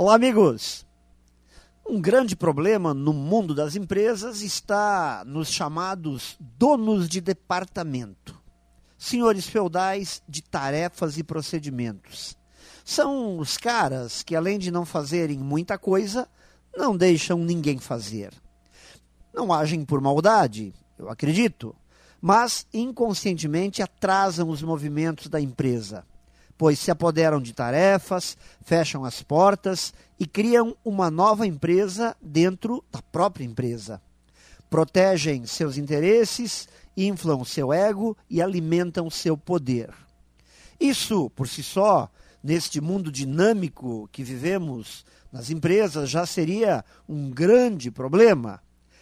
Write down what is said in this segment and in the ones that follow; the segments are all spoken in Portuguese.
Olá, amigos! Um grande problema no mundo das empresas está nos chamados donos de departamento, senhores feudais de tarefas e procedimentos. São os caras que, além de não fazerem muita coisa, não deixam ninguém fazer. Não agem por maldade, eu acredito, mas inconscientemente atrasam os movimentos da empresa pois se apoderam de tarefas, fecham as portas e criam uma nova empresa dentro da própria empresa. Protegem seus interesses, inflam seu ego e alimentam seu poder. Isso, por si só, neste mundo dinâmico que vivemos nas empresas, já seria um grande problema.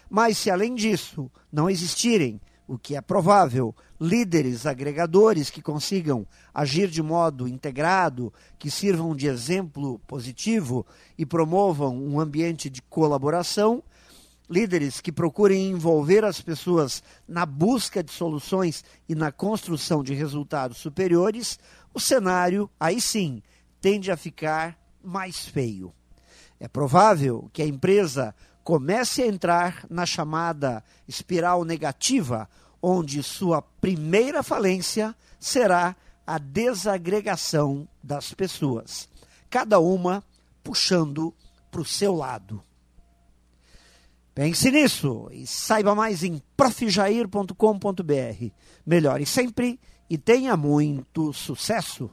Mas se além disso não existirem o que é provável, líderes agregadores que consigam agir de modo integrado, que sirvam de exemplo positivo e promovam um ambiente de colaboração, líderes que procurem envolver as pessoas na busca de soluções e na construção de resultados superiores, o cenário, aí sim, tende a ficar mais feio. É provável que a empresa comece a entrar na chamada espiral negativa, onde sua primeira falência será a desagregação das pessoas, cada uma puxando para o seu lado. Pense nisso e saiba mais em profjair.com.br. Melhore sempre e tenha muito sucesso!